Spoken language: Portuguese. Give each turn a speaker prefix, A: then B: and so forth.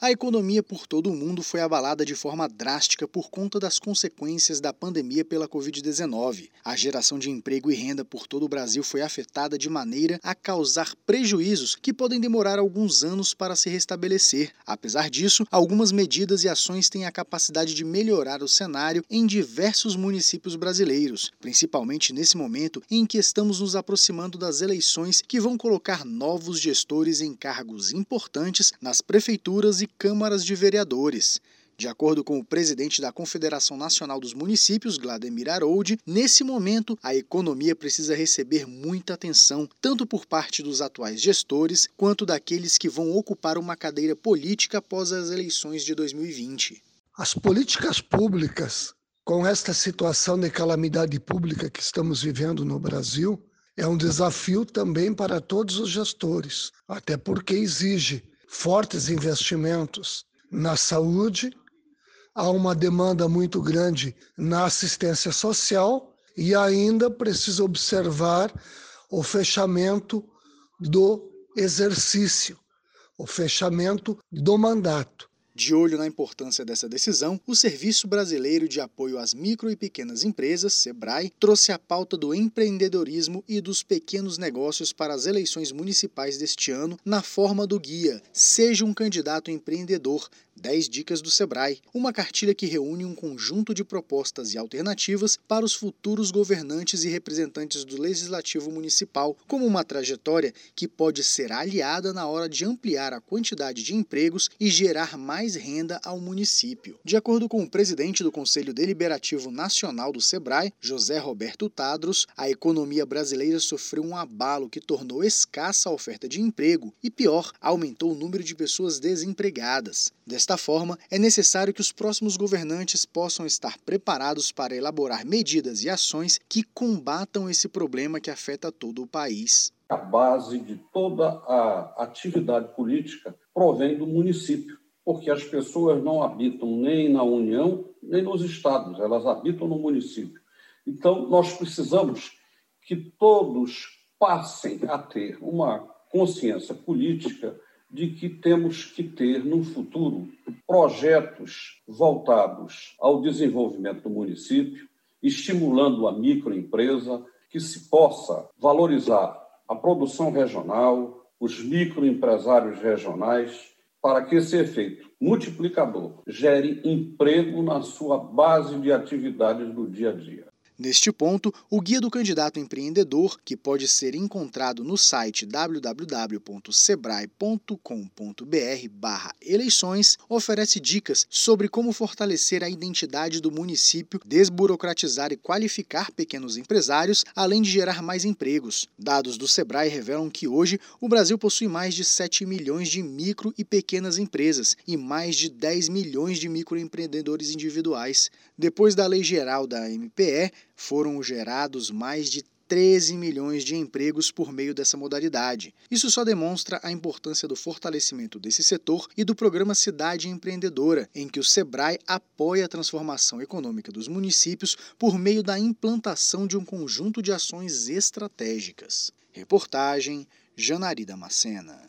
A: A economia por todo o mundo foi abalada de forma drástica por conta das consequências da pandemia pela Covid-19. A geração de emprego e renda por todo o Brasil foi afetada de maneira a causar prejuízos que podem demorar alguns anos para se restabelecer. Apesar disso, algumas medidas e ações têm a capacidade de melhorar o cenário em diversos municípios brasileiros, principalmente nesse momento em que estamos nos aproximando das eleições que vão colocar novos gestores em cargos importantes nas prefeituras e câmaras de vereadores. De acordo com o presidente da Confederação Nacional dos Municípios, Glademir Harold, nesse momento a economia precisa receber muita atenção, tanto por parte dos atuais gestores quanto daqueles que vão ocupar uma cadeira política após as eleições de 2020.
B: As políticas públicas, com esta situação de calamidade pública que estamos vivendo no Brasil, é um desafio também para todos os gestores, até porque exige fortes investimentos na saúde, há uma demanda muito grande na assistência social e ainda precisa observar o fechamento do exercício, o fechamento do mandato.
A: De olho na importância dessa decisão, o Serviço Brasileiro de Apoio às Micro e Pequenas Empresas, SEBRAE, trouxe a pauta do empreendedorismo e dos pequenos negócios para as eleições municipais deste ano na forma do guia Seja um Candidato Empreendedor, 10 Dicas do Sebrae, uma cartilha que reúne um conjunto de propostas e alternativas para os futuros governantes e representantes do Legislativo Municipal, como uma trajetória que pode ser aliada na hora de ampliar a quantidade de empregos e gerar mais renda ao município. De acordo com o presidente do Conselho Deliberativo Nacional do Sebrae, José Roberto Tadros, a economia brasileira sofreu um abalo que tornou escassa a oferta de emprego e, pior, aumentou o número de pessoas desempregadas. Desta forma, é necessário que os próximos governantes possam estar preparados para elaborar medidas e ações que combatam esse problema que afeta todo o país.
C: A base de toda a atividade política provém do município, porque as pessoas não habitam nem na União, nem nos estados, elas habitam no município. Então, nós precisamos que todos passem a ter uma consciência política de que temos que ter no futuro projetos voltados ao desenvolvimento do município, estimulando a microempresa, que se possa valorizar a produção regional, os microempresários regionais, para que esse efeito multiplicador gere emprego na sua base de atividades do dia a dia.
A: Neste ponto, o Guia do Candidato Empreendedor, que pode ser encontrado no site www.sebrae.com.br/eleições, oferece dicas sobre como fortalecer a identidade do município, desburocratizar e qualificar pequenos empresários, além de gerar mais empregos. Dados do Sebrae revelam que hoje o Brasil possui mais de 7 milhões de micro e pequenas empresas e mais de 10 milhões de microempreendedores individuais. Depois da Lei Geral da MPE, foram gerados mais de 13 milhões de empregos por meio dessa modalidade. Isso só demonstra a importância do fortalecimento desse setor e do programa Cidade Empreendedora, em que o Sebrae apoia a transformação econômica dos municípios por meio da implantação de um conjunto de ações estratégicas. Reportagem Janari Macena.